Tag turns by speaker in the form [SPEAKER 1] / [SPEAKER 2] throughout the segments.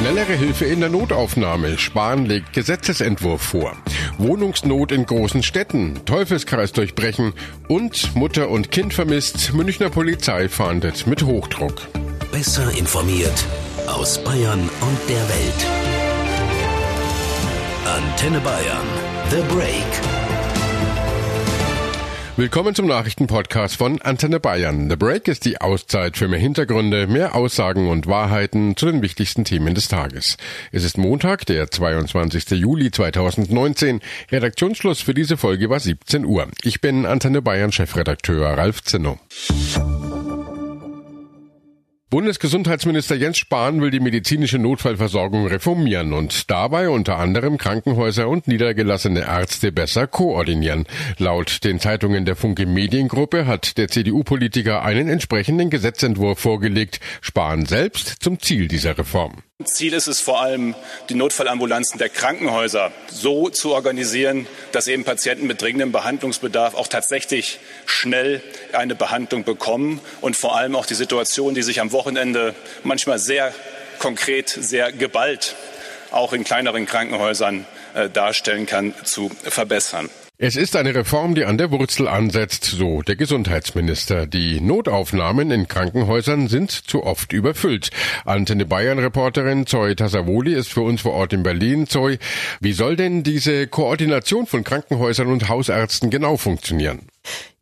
[SPEAKER 1] Schnellere Hilfe in der Notaufnahme. Spahn legt Gesetzesentwurf vor. Wohnungsnot in großen Städten. Teufelskreis durchbrechen. Und Mutter und Kind vermisst. Münchner Polizei fahndet mit Hochdruck.
[SPEAKER 2] Besser informiert aus Bayern und der Welt. Antenne Bayern. The Break.
[SPEAKER 1] Willkommen zum Nachrichtenpodcast von Antenne Bayern. The Break ist die Auszeit für mehr Hintergründe, mehr Aussagen und Wahrheiten zu den wichtigsten Themen des Tages. Es ist Montag, der 22. Juli 2019. Redaktionsschluss für diese Folge war 17 Uhr. Ich bin Antenne Bayern Chefredakteur Ralf Zinno. Bundesgesundheitsminister Jens Spahn will die medizinische Notfallversorgung reformieren und dabei unter anderem Krankenhäuser und niedergelassene Ärzte besser koordinieren. Laut den Zeitungen der Funke Mediengruppe hat der CDU-Politiker einen entsprechenden Gesetzentwurf vorgelegt. Spahn selbst zum Ziel dieser Reform.
[SPEAKER 3] Ziel ist es vor allem, die Notfallambulanzen der Krankenhäuser so zu organisieren, dass eben Patienten mit dringendem Behandlungsbedarf auch tatsächlich schnell eine Behandlung bekommen und vor allem auch die Situation, die sich am Wochenende manchmal sehr konkret, sehr geballt auch in kleineren Krankenhäusern äh, darstellen kann, zu verbessern.
[SPEAKER 1] Es ist eine Reform, die an der Wurzel ansetzt, so der Gesundheitsminister. Die Notaufnahmen in Krankenhäusern sind zu oft überfüllt. Antenne Bayern Reporterin Zoe Tasavoli ist für uns vor Ort in Berlin. Zoe, wie soll denn diese Koordination von Krankenhäusern und Hausärzten genau funktionieren?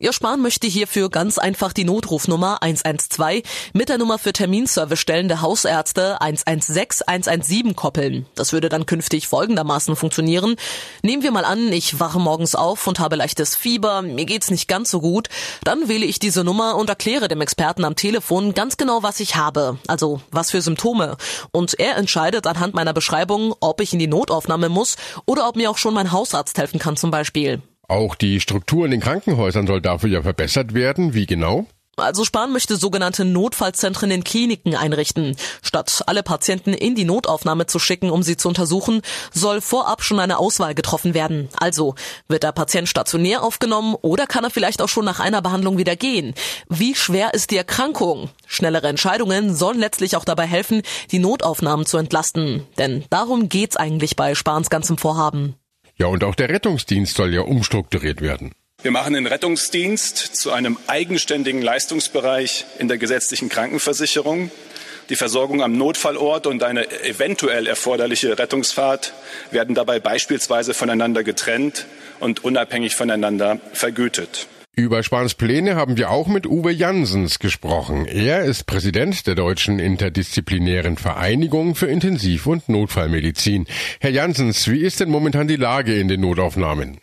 [SPEAKER 4] Ihr Spahn möchte hierfür ganz einfach die Notrufnummer 112 mit der Nummer für Terminservicestellen der Hausärzte 116 117 koppeln. Das würde dann künftig folgendermaßen funktionieren. Nehmen wir mal an, ich wache morgens auf und habe leichtes Fieber, mir geht's nicht ganz so gut. Dann wähle ich diese Nummer und erkläre dem Experten am Telefon ganz genau, was ich habe. Also, was für Symptome. Und er entscheidet anhand meiner Beschreibung, ob ich in die Notaufnahme muss oder ob mir auch schon mein Hausarzt helfen kann zum Beispiel.
[SPEAKER 1] Auch die Struktur in den Krankenhäusern soll dafür ja verbessert werden. Wie genau?
[SPEAKER 4] Also Spahn möchte sogenannte Notfallzentren in Kliniken einrichten. Statt alle Patienten in die Notaufnahme zu schicken, um sie zu untersuchen, soll vorab schon eine Auswahl getroffen werden. Also wird der Patient stationär aufgenommen oder kann er vielleicht auch schon nach einer Behandlung wieder gehen? Wie schwer ist die Erkrankung? Schnellere Entscheidungen sollen letztlich auch dabei helfen, die Notaufnahmen zu entlasten. Denn darum geht's eigentlich bei Spahns ganzem Vorhaben.
[SPEAKER 1] Ja, und auch der Rettungsdienst soll ja umstrukturiert werden.
[SPEAKER 3] Wir machen den Rettungsdienst zu einem eigenständigen Leistungsbereich in der gesetzlichen Krankenversicherung. Die Versorgung am Notfallort und eine eventuell erforderliche Rettungsfahrt werden dabei beispielsweise voneinander getrennt und unabhängig voneinander vergütet.
[SPEAKER 1] Über Spahns Pläne haben wir auch mit Uwe Jansens gesprochen. Er ist Präsident der Deutschen Interdisziplinären Vereinigung für Intensiv- und Notfallmedizin. Herr Jansens, wie ist denn momentan die Lage in den Notaufnahmen?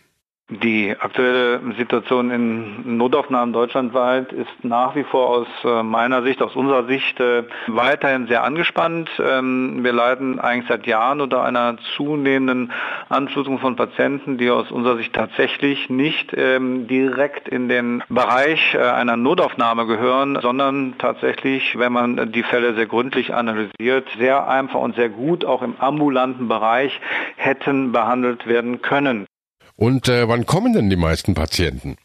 [SPEAKER 5] Die aktuelle Situation in Notaufnahmen deutschlandweit ist nach wie vor aus äh, meiner Sicht, aus unserer Sicht äh, weiterhin sehr angespannt. Ähm, wir leiden eigentlich seit Jahren unter einer zunehmenden Anflutung von Patienten, die aus unserer Sicht tatsächlich nicht ähm, direkt in den Bereich äh, einer Notaufnahme gehören, sondern tatsächlich, wenn man die Fälle sehr gründlich analysiert, sehr einfach und sehr gut auch im ambulanten Bereich hätten behandelt werden können.
[SPEAKER 1] Und äh, wann kommen denn die meisten Patienten?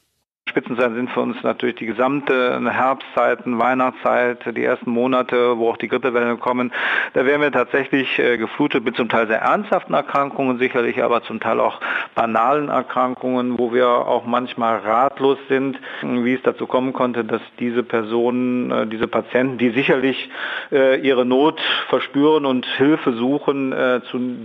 [SPEAKER 5] Spitzenzeit sind für uns natürlich die gesamte Herbstzeiten, Weihnachtszeit, die ersten Monate, wo auch die Grippewellen kommen. Da werden wir tatsächlich äh, geflutet mit zum Teil sehr ernsthaften Erkrankungen, sicherlich aber zum Teil auch banalen Erkrankungen, wo wir auch manchmal ratlos sind, wie es dazu kommen konnte, dass diese Personen, äh, diese Patienten, die sicherlich äh, ihre Not verspüren und Hilfe suchen,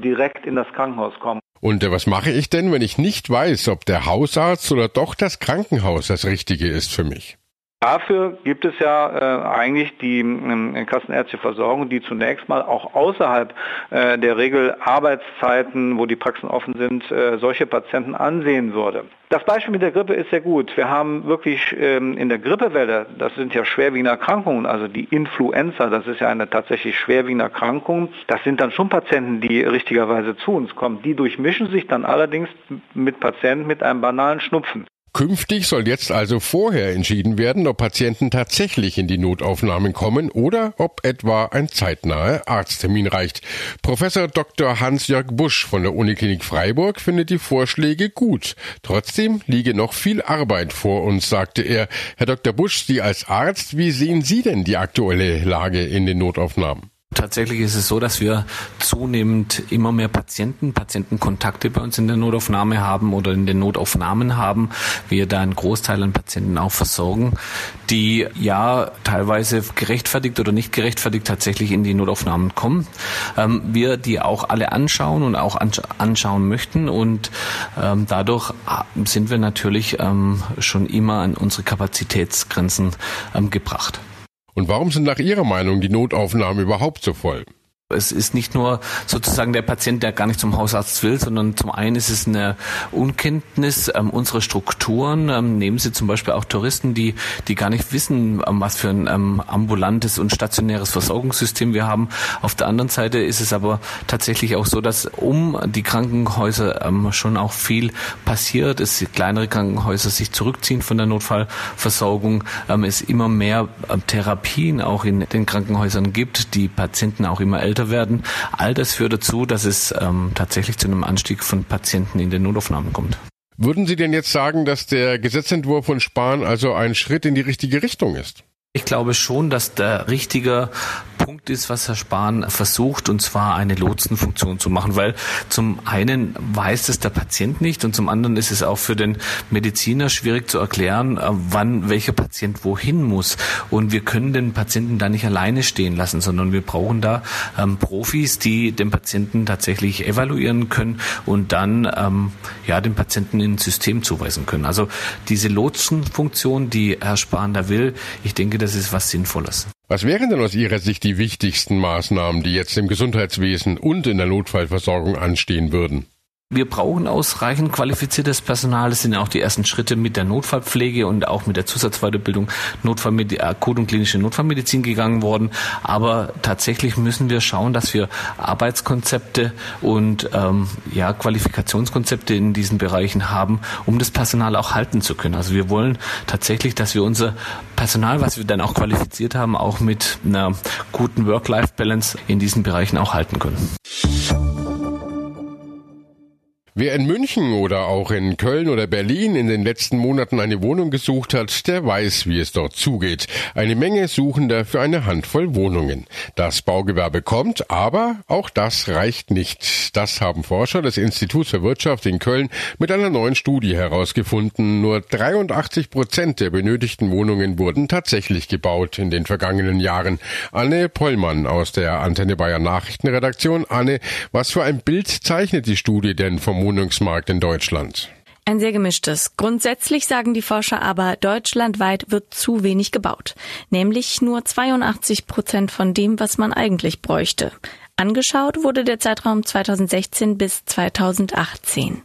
[SPEAKER 5] direkt in das Krankenhaus kommen.
[SPEAKER 1] Und äh, was mache ich denn, wenn ich nicht weiß, ob der Hausarzt oder doch das Krankenhaus das Richtige ist für mich?
[SPEAKER 5] Dafür gibt es ja äh, eigentlich die äh, kassenärztliche Versorgung, die zunächst mal auch außerhalb äh, der Regelarbeitszeiten, wo die Praxen offen sind, äh, solche Patienten ansehen würde. Das Beispiel mit der Grippe ist sehr gut. Wir haben wirklich ähm, in der Grippewelle, das sind ja schwerwiegende Erkrankungen, also die Influenza, das ist ja eine tatsächlich schwerwiegende Erkrankung. Das sind dann schon Patienten, die richtigerweise zu uns kommen. Die durchmischen sich dann allerdings mit Patienten mit einem banalen Schnupfen.
[SPEAKER 1] Künftig soll jetzt also vorher entschieden werden, ob Patienten tatsächlich in die Notaufnahmen kommen oder ob etwa ein zeitnaher Arzttermin reicht. Professor Dr. Hans-Jörg Busch von der Uniklinik Freiburg findet die Vorschläge gut. Trotzdem liege noch viel Arbeit vor uns, sagte er. Herr Dr. Busch, Sie als Arzt, wie sehen Sie denn die aktuelle Lage in den Notaufnahmen?
[SPEAKER 6] Tatsächlich ist es so, dass wir zunehmend immer mehr Patienten, Patientenkontakte bei uns in der Notaufnahme haben oder in den Notaufnahmen haben. Wir da einen Großteil an Patienten auch versorgen, die ja teilweise gerechtfertigt oder nicht gerechtfertigt tatsächlich in die Notaufnahmen kommen. Ähm, wir die auch alle anschauen und auch anschauen möchten und ähm, dadurch äh, sind wir natürlich ähm, schon immer an unsere Kapazitätsgrenzen ähm, gebracht.
[SPEAKER 1] Und warum sind nach Ihrer Meinung die Notaufnahmen überhaupt so voll?
[SPEAKER 6] Es ist nicht nur sozusagen der Patient, der gar nicht zum Hausarzt will, sondern zum einen ist es eine Unkenntnis ähm, unserer Strukturen. Ähm, nehmen Sie zum Beispiel auch Touristen, die, die gar nicht wissen, ähm, was für ein ähm, ambulantes und stationäres Versorgungssystem wir haben. Auf der anderen Seite ist es aber tatsächlich auch so, dass um die Krankenhäuser ähm, schon auch viel passiert. Es kleinere Krankenhäuser sich zurückziehen von der Notfallversorgung. Ähm, es immer mehr Therapien auch in den Krankenhäusern gibt, die Patienten auch immer älter älter werden. All das führt dazu, dass es ähm, tatsächlich zu einem Anstieg von Patienten in den Notaufnahmen kommt.
[SPEAKER 1] Würden Sie denn jetzt sagen, dass der Gesetzentwurf von Spahn also ein Schritt in die richtige Richtung ist?
[SPEAKER 6] Ich glaube schon, dass der richtige Punkt ist, was Herr Spahn versucht, und zwar eine Lotsenfunktion zu machen, weil zum einen weiß es der Patient nicht und zum anderen ist es auch für den Mediziner schwierig zu erklären, äh, wann welcher Patient wohin muss. Und wir können den Patienten da nicht alleine stehen lassen, sondern wir brauchen da ähm, Profis, die den Patienten tatsächlich evaluieren können und dann ähm, ja den Patienten ins System zuweisen können. Also diese Lotsenfunktion, die Herr Spahn da will, ich denke, das ist was Sinnvolles.
[SPEAKER 1] Was wären denn aus Ihrer Sicht die wichtigsten Maßnahmen, die jetzt im Gesundheitswesen und in der Notfallversorgung anstehen würden?
[SPEAKER 6] Wir brauchen ausreichend qualifiziertes Personal. Das sind auch die ersten Schritte mit der Notfallpflege und auch mit der Zusatzweiterbildung Notfallmedi Akut- und klinische Notfallmedizin gegangen worden. Aber tatsächlich müssen wir schauen, dass wir Arbeitskonzepte und ähm, ja, Qualifikationskonzepte in diesen Bereichen haben, um das Personal auch halten zu können. Also wir wollen tatsächlich, dass wir unser Personal, was wir dann auch qualifiziert haben, auch mit einer guten Work-Life-Balance in diesen Bereichen auch halten können.
[SPEAKER 1] Wer in München oder auch in Köln oder Berlin in den letzten Monaten eine Wohnung gesucht hat, der weiß, wie es dort zugeht. Eine Menge Suchender für eine Handvoll Wohnungen. Das Baugewerbe kommt, aber auch das reicht nicht. Das haben Forscher des Instituts für Wirtschaft in Köln mit einer neuen Studie herausgefunden. Nur 83 Prozent der benötigten Wohnungen wurden tatsächlich gebaut in den vergangenen Jahren. Anne Pollmann aus der Antenne Bayern Nachrichtenredaktion. Anne, was für ein Bild zeichnet die Studie denn vom Wohnungsmarkt in Deutschland?
[SPEAKER 7] Ein sehr gemischtes. Grundsätzlich sagen die Forscher aber, deutschlandweit wird zu wenig gebaut. Nämlich nur 82 Prozent von dem, was man eigentlich bräuchte. Angeschaut wurde der Zeitraum 2016 bis 2018.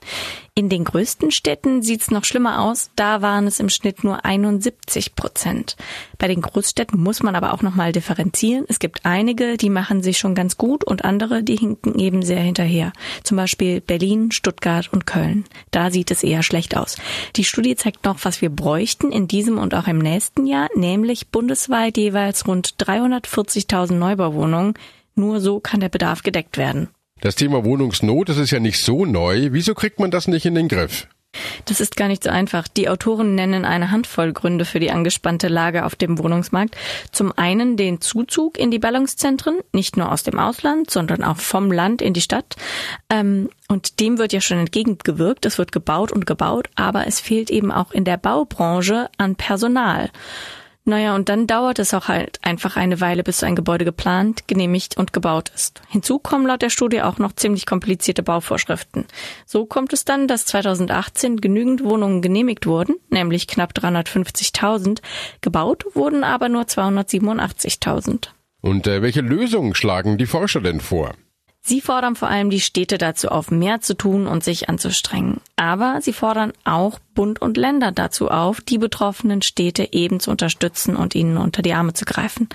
[SPEAKER 7] In den größten Städten sieht's noch schlimmer aus. Da waren es im Schnitt nur 71 Prozent. Bei den Großstädten muss man aber auch noch mal differenzieren. Es gibt einige, die machen sich schon ganz gut und andere, die hinken eben sehr hinterher. Zum Beispiel Berlin, Stuttgart und Köln. Da sieht es eher schlecht aus. Die Studie zeigt noch, was wir bräuchten in diesem und auch im nächsten Jahr, nämlich bundesweit jeweils rund 340.000 Neubauwohnungen nur so kann der Bedarf gedeckt werden.
[SPEAKER 1] Das Thema Wohnungsnot, das ist ja nicht so neu. Wieso kriegt man das nicht in den Griff?
[SPEAKER 7] Das ist gar nicht so einfach. Die Autoren nennen eine Handvoll Gründe für die angespannte Lage auf dem Wohnungsmarkt. Zum einen den Zuzug in die Ballungszentren, nicht nur aus dem Ausland, sondern auch vom Land in die Stadt. Ähm, und dem wird ja schon entgegengewirkt. Es wird gebaut und gebaut, aber es fehlt eben auch in der Baubranche an Personal. Naja, und dann dauert es auch halt einfach eine Weile, bis ein Gebäude geplant, genehmigt und gebaut ist. Hinzu kommen laut der Studie auch noch ziemlich komplizierte Bauvorschriften. So kommt es dann, dass 2018 genügend Wohnungen genehmigt wurden, nämlich knapp 350.000, gebaut wurden aber nur 287.000.
[SPEAKER 1] Und äh, welche Lösungen schlagen die Forscher denn vor?
[SPEAKER 7] Sie fordern vor allem die Städte dazu auf, mehr zu tun und sich anzustrengen. Aber sie fordern auch Bund und Länder dazu auf, die betroffenen Städte eben zu unterstützen und ihnen unter die Arme zu greifen.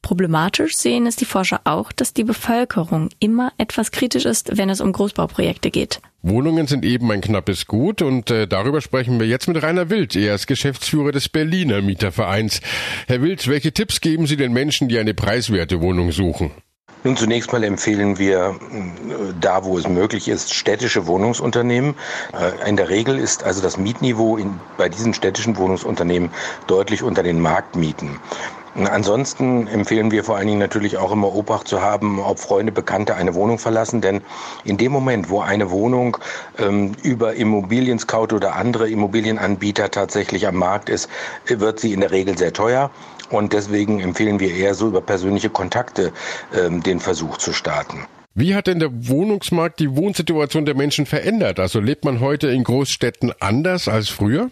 [SPEAKER 7] Problematisch sehen es die Forscher auch, dass die Bevölkerung immer etwas kritisch ist, wenn es um Großbauprojekte geht.
[SPEAKER 1] Wohnungen sind eben ein knappes Gut und äh, darüber sprechen wir jetzt mit Rainer Wild. Er ist Geschäftsführer des Berliner Mietervereins. Herr Wild, welche Tipps geben Sie den Menschen, die eine preiswerte Wohnung suchen?
[SPEAKER 8] Nun, zunächst mal empfehlen wir äh, da, wo es möglich ist, städtische Wohnungsunternehmen. Äh, in der Regel ist also das Mietniveau in, bei diesen städtischen Wohnungsunternehmen deutlich unter den Marktmieten. Ansonsten empfehlen wir vor allen Dingen natürlich auch immer Obacht zu haben, ob Freunde, Bekannte eine Wohnung verlassen, denn in dem Moment, wo eine Wohnung ähm, über Immobilien Scout oder andere Immobilienanbieter tatsächlich am Markt ist, wird sie in der Regel sehr teuer. Und deswegen empfehlen wir eher so über persönliche Kontakte ähm, den Versuch zu starten.
[SPEAKER 1] Wie hat denn der Wohnungsmarkt die Wohnsituation der Menschen verändert? Also lebt man heute in Großstädten anders als früher?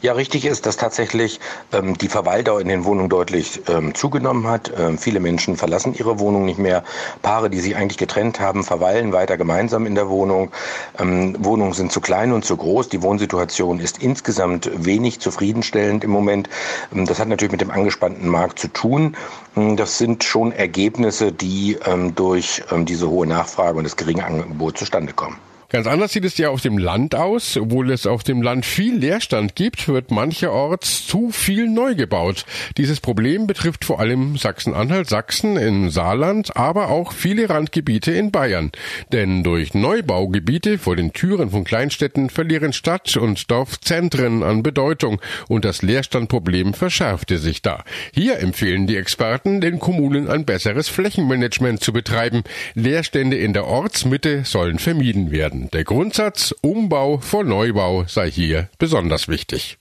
[SPEAKER 8] Ja, richtig ist, dass tatsächlich ähm, die Verweildauer in den Wohnungen deutlich ähm, zugenommen hat. Ähm, viele Menschen verlassen ihre Wohnung nicht mehr. Paare, die sich eigentlich getrennt haben, verweilen weiter gemeinsam in der Wohnung. Ähm, Wohnungen sind zu klein und zu groß. Die Wohnsituation ist insgesamt wenig zufriedenstellend im Moment. Ähm, das hat natürlich mit dem angespannten Markt zu tun. Ähm, das sind schon Ergebnisse, die durch diese hohe Nachfrage und das geringe Angebot zustande kommen.
[SPEAKER 1] Ganz anders sieht es ja auf dem Land aus. Obwohl es auf dem Land viel Leerstand gibt, wird mancherorts zu viel neu gebaut. Dieses Problem betrifft vor allem Sachsen-Anhalt, Sachsen im Saarland, aber auch viele Randgebiete in Bayern. Denn durch Neubaugebiete vor den Türen von Kleinstädten verlieren Stadt- und Dorfzentren an Bedeutung und das Leerstandproblem verschärfte sich da. Hier empfehlen die Experten, den Kommunen ein besseres Flächenmanagement zu betreiben. Leerstände in der Ortsmitte sollen vermieden werden. Der Grundsatz Umbau vor Neubau sei hier besonders wichtig.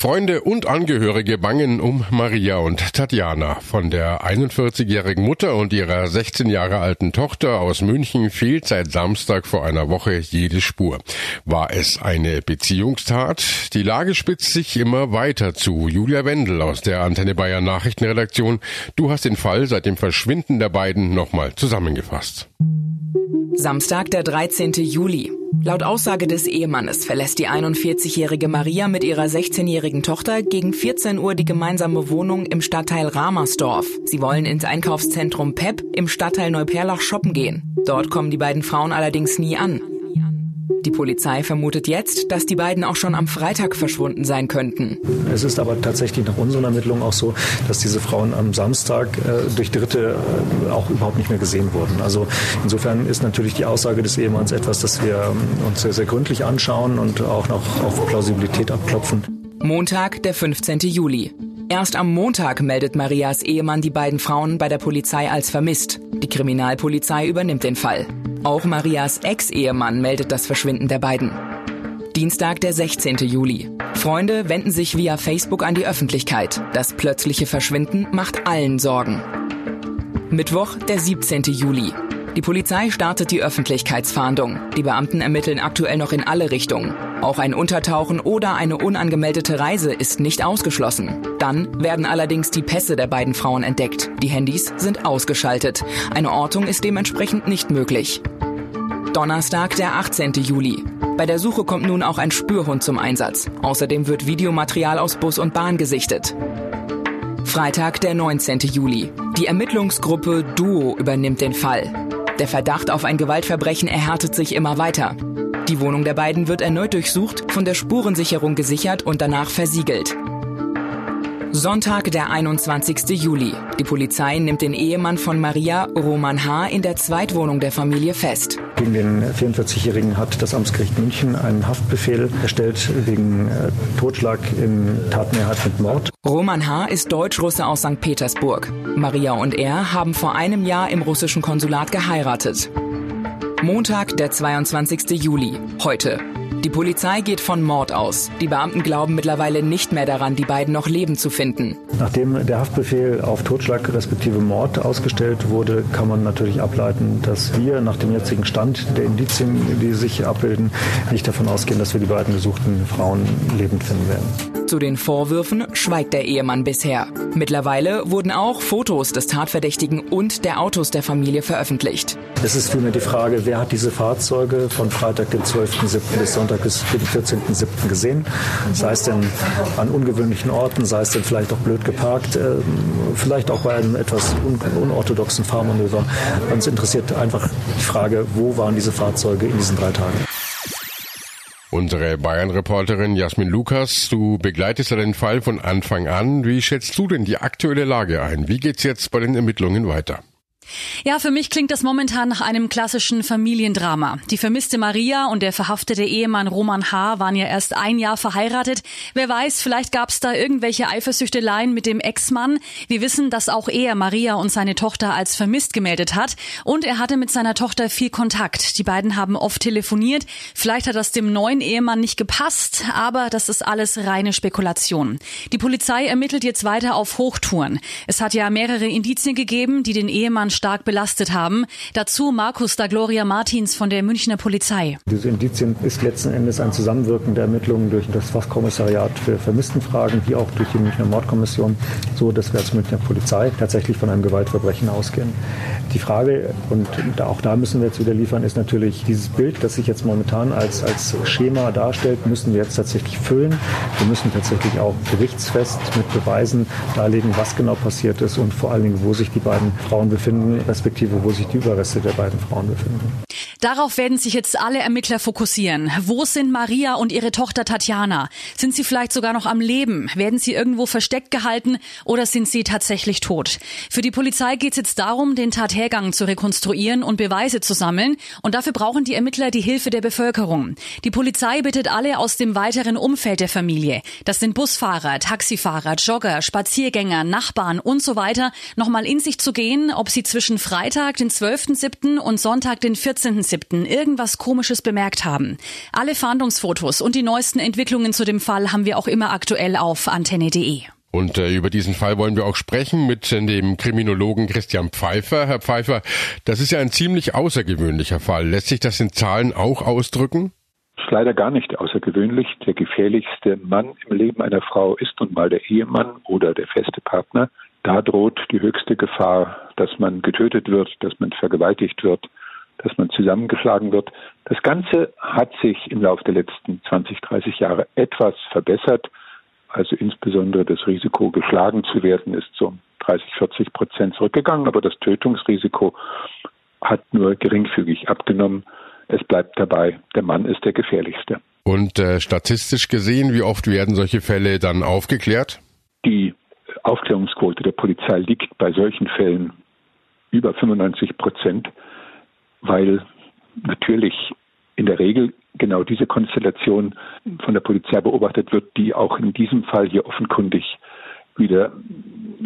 [SPEAKER 1] Freunde und Angehörige bangen um Maria und Tatjana. Von der 41-jährigen Mutter und ihrer 16 Jahre alten Tochter aus München fehlt seit Samstag vor einer Woche jede Spur. War es eine Beziehungstat? Die Lage spitzt sich immer weiter zu. Julia Wendel aus der Antenne Bayern Nachrichtenredaktion. Du hast den Fall seit dem Verschwinden der beiden nochmal zusammengefasst.
[SPEAKER 9] Samstag, der 13. Juli. Laut Aussage des Ehemannes verlässt die 41-jährige Maria mit ihrer 16-jährigen Tochter gegen 14 Uhr die gemeinsame Wohnung im Stadtteil Ramersdorf. Sie wollen ins Einkaufszentrum PEP im Stadtteil Neuperlach shoppen gehen. Dort kommen die beiden Frauen allerdings nie an. Die Polizei vermutet jetzt, dass die beiden auch schon am Freitag verschwunden sein könnten.
[SPEAKER 10] Es ist aber tatsächlich nach unseren Ermittlungen auch so, dass diese Frauen am Samstag äh, durch Dritte äh, auch überhaupt nicht mehr gesehen wurden. Also insofern ist natürlich die Aussage des Ehemanns etwas, das wir ähm, uns sehr, sehr gründlich anschauen und auch noch auf Plausibilität abklopfen.
[SPEAKER 9] Montag, der 15. Juli. Erst am Montag meldet Marias Ehemann die beiden Frauen bei der Polizei als vermisst. Die Kriminalpolizei übernimmt den Fall. Auch Marias Ex-Ehemann meldet das Verschwinden der beiden. Dienstag, der 16. Juli. Freunde wenden sich via Facebook an die Öffentlichkeit. Das plötzliche Verschwinden macht allen Sorgen. Mittwoch, der 17. Juli. Die Polizei startet die Öffentlichkeitsfahndung. Die Beamten ermitteln aktuell noch in alle Richtungen. Auch ein Untertauchen oder eine unangemeldete Reise ist nicht ausgeschlossen. Dann werden allerdings die Pässe der beiden Frauen entdeckt. Die Handys sind ausgeschaltet. Eine Ortung ist dementsprechend nicht möglich. Donnerstag, der 18. Juli. Bei der Suche kommt nun auch ein Spürhund zum Einsatz. Außerdem wird Videomaterial aus Bus und Bahn gesichtet. Freitag, der 19. Juli. Die Ermittlungsgruppe Duo übernimmt den Fall. Der Verdacht auf ein Gewaltverbrechen erhärtet sich immer weiter. Die Wohnung der beiden wird erneut durchsucht, von der Spurensicherung gesichert und danach versiegelt. Sonntag, der 21. Juli. Die Polizei nimmt den Ehemann von Maria, Roman H., in der Zweitwohnung der Familie fest.
[SPEAKER 10] Gegen den 44-Jährigen hat das Amtsgericht München einen Haftbefehl erstellt wegen äh, Totschlag in Tatmehrheit mit Mord.
[SPEAKER 9] Roman H. ist Deutsch-Russe aus St. Petersburg. Maria und er haben vor einem Jahr im russischen Konsulat geheiratet. Montag, der 22. Juli. Heute. Die Polizei geht von Mord aus. Die Beamten glauben mittlerweile nicht mehr daran, die beiden noch lebend zu finden.
[SPEAKER 10] Nachdem der Haftbefehl auf Totschlag respektive Mord ausgestellt wurde, kann man natürlich ableiten, dass wir nach dem jetzigen Stand der Indizien, die sich abbilden, nicht davon ausgehen, dass wir die beiden gesuchten Frauen lebend finden werden.
[SPEAKER 9] Zu den Vorwürfen schweigt der Ehemann bisher. Mittlerweile wurden auch Fotos des Tatverdächtigen und der Autos der Familie veröffentlicht.
[SPEAKER 10] Es ist vielmehr die Frage, wer hat diese Fahrzeuge von Freitag, dem 12.07. bis Sonntag den 14.07. gesehen? Sei es denn an ungewöhnlichen Orten, sei es denn vielleicht auch blöd geparkt, äh, vielleicht auch bei einem etwas unorthodoxen Fahrmanöver. Uns interessiert einfach die Frage, wo waren diese Fahrzeuge in diesen drei Tagen?
[SPEAKER 1] Unsere Bayern-Reporterin Jasmin Lukas, du begleitest ja den Fall von Anfang an. Wie schätzt du denn die aktuelle Lage ein? Wie geht's jetzt bei den Ermittlungen weiter?
[SPEAKER 11] Ja, für mich klingt das momentan nach einem klassischen Familiendrama. Die vermisste Maria und der verhaftete Ehemann Roman H. waren ja erst ein Jahr verheiratet. Wer weiß, vielleicht gab es da irgendwelche Eifersüchteleien mit dem Ex-Mann. Wir wissen, dass auch er Maria und seine Tochter als vermisst gemeldet hat. Und er hatte mit seiner Tochter viel Kontakt. Die beiden haben oft telefoniert. Vielleicht hat das dem neuen Ehemann nicht gepasst, aber das ist alles reine Spekulation. Die Polizei ermittelt jetzt weiter auf Hochtouren. Es hat ja mehrere Indizien gegeben, die den Ehemann stark belastet haben. Dazu Markus da Gloria Martins von der Münchner Polizei.
[SPEAKER 10] Diese Indizien ist letzten Endes ein Zusammenwirken der Ermittlungen durch das Fachkommissariat für Vermisstenfragen, wie auch durch die Münchner Mordkommission, so dass wir als Münchner Polizei tatsächlich von einem Gewaltverbrechen ausgehen. Die Frage, und auch da müssen wir jetzt wieder liefern, ist natürlich dieses Bild, das sich jetzt momentan als, als Schema darstellt, müssen wir jetzt tatsächlich füllen. Wir müssen tatsächlich auch gerichtsfest mit Beweisen darlegen, was genau passiert ist und vor allen Dingen, wo sich die beiden Frauen befinden, respektive wo sich die Überreste der beiden Frauen befinden.
[SPEAKER 11] Darauf werden sich jetzt alle Ermittler fokussieren. Wo sind Maria und ihre Tochter Tatjana? Sind sie vielleicht sogar noch am Leben? Werden sie irgendwo versteckt gehalten oder sind sie tatsächlich tot? Für die Polizei geht es jetzt darum, den Tathergang zu rekonstruieren und Beweise zu sammeln. Und dafür brauchen die Ermittler die Hilfe der Bevölkerung. Die Polizei bittet alle aus dem weiteren Umfeld der Familie. Das sind Busfahrer, Taxifahrer, Jogger, Spaziergänger, Nachbarn und so weiter, nochmal in sich zu gehen, ob sie zwischen Freitag, den 12.07. und Sonntag, den 14.07. irgendwas Komisches bemerkt haben. Alle Fahndungsfotos und die neuesten Entwicklungen zu dem Fall haben wir auch immer aktuell auf antenne.de.
[SPEAKER 1] Und äh, über diesen Fall wollen wir auch sprechen mit äh, dem Kriminologen Christian Pfeiffer. Herr Pfeiffer, das ist ja ein ziemlich außergewöhnlicher Fall. Lässt sich das in Zahlen auch ausdrücken?
[SPEAKER 12] ist leider gar nicht außergewöhnlich. Der gefährlichste Mann im Leben einer Frau ist nun mal der Ehemann oder der feste Partner. Da droht die höchste Gefahr, dass man getötet wird, dass man vergewaltigt wird, dass man zusammengeschlagen wird. Das Ganze hat sich im Laufe der letzten 20, 30 Jahre etwas verbessert. Also insbesondere das Risiko, geschlagen zu werden, ist so 30, 40 Prozent zurückgegangen, aber das Tötungsrisiko hat nur geringfügig abgenommen. Es bleibt dabei, der Mann ist der gefährlichste.
[SPEAKER 1] Und äh, statistisch gesehen, wie oft werden solche Fälle dann aufgeklärt?
[SPEAKER 12] Die Aufklärungsquote der Polizei liegt bei solchen Fällen über 95 Prozent, weil natürlich in der Regel genau diese Konstellation von der Polizei beobachtet wird, die auch in diesem Fall hier offenkundig wieder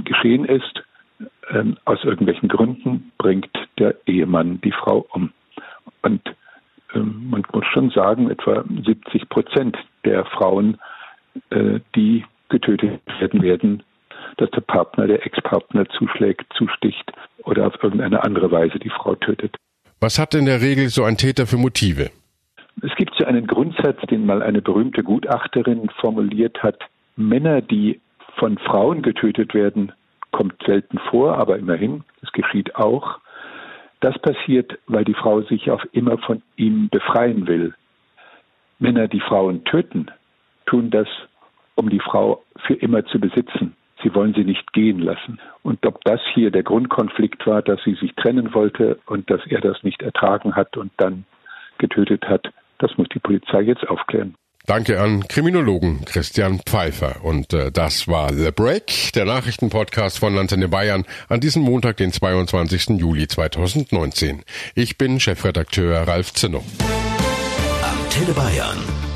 [SPEAKER 12] geschehen ist. Ähm, aus irgendwelchen Gründen bringt der Ehemann die Frau um. Und ähm, man muss schon sagen, etwa 70 Prozent der Frauen, äh, die getötet werden, werden, dass der Partner, der Ex-Partner zuschlägt, zusticht oder auf irgendeine andere Weise die Frau tötet.
[SPEAKER 1] Was hat in der Regel so ein Täter für Motive?
[SPEAKER 12] Es gibt so einen Grundsatz, den mal eine berühmte Gutachterin formuliert hat. Männer, die von Frauen getötet werden, kommt selten vor, aber immerhin, das geschieht auch. Das passiert, weil die Frau sich auf immer von ihm befreien will. Männer, die Frauen töten, tun das, um die Frau für immer zu besitzen. Sie wollen sie nicht gehen lassen. Und ob das hier der Grundkonflikt war, dass sie sich trennen wollte und dass er das nicht ertragen hat und dann getötet hat, das muss die Polizei jetzt aufklären.
[SPEAKER 1] Danke an Kriminologen Christian Pfeiffer. Und äh, das war The Break, der Nachrichtenpodcast von Antenne Bayern an diesem Montag, den 22. Juli 2019. Ich bin Chefredakteur Ralf Zinno.
[SPEAKER 2] Antenne Bayern.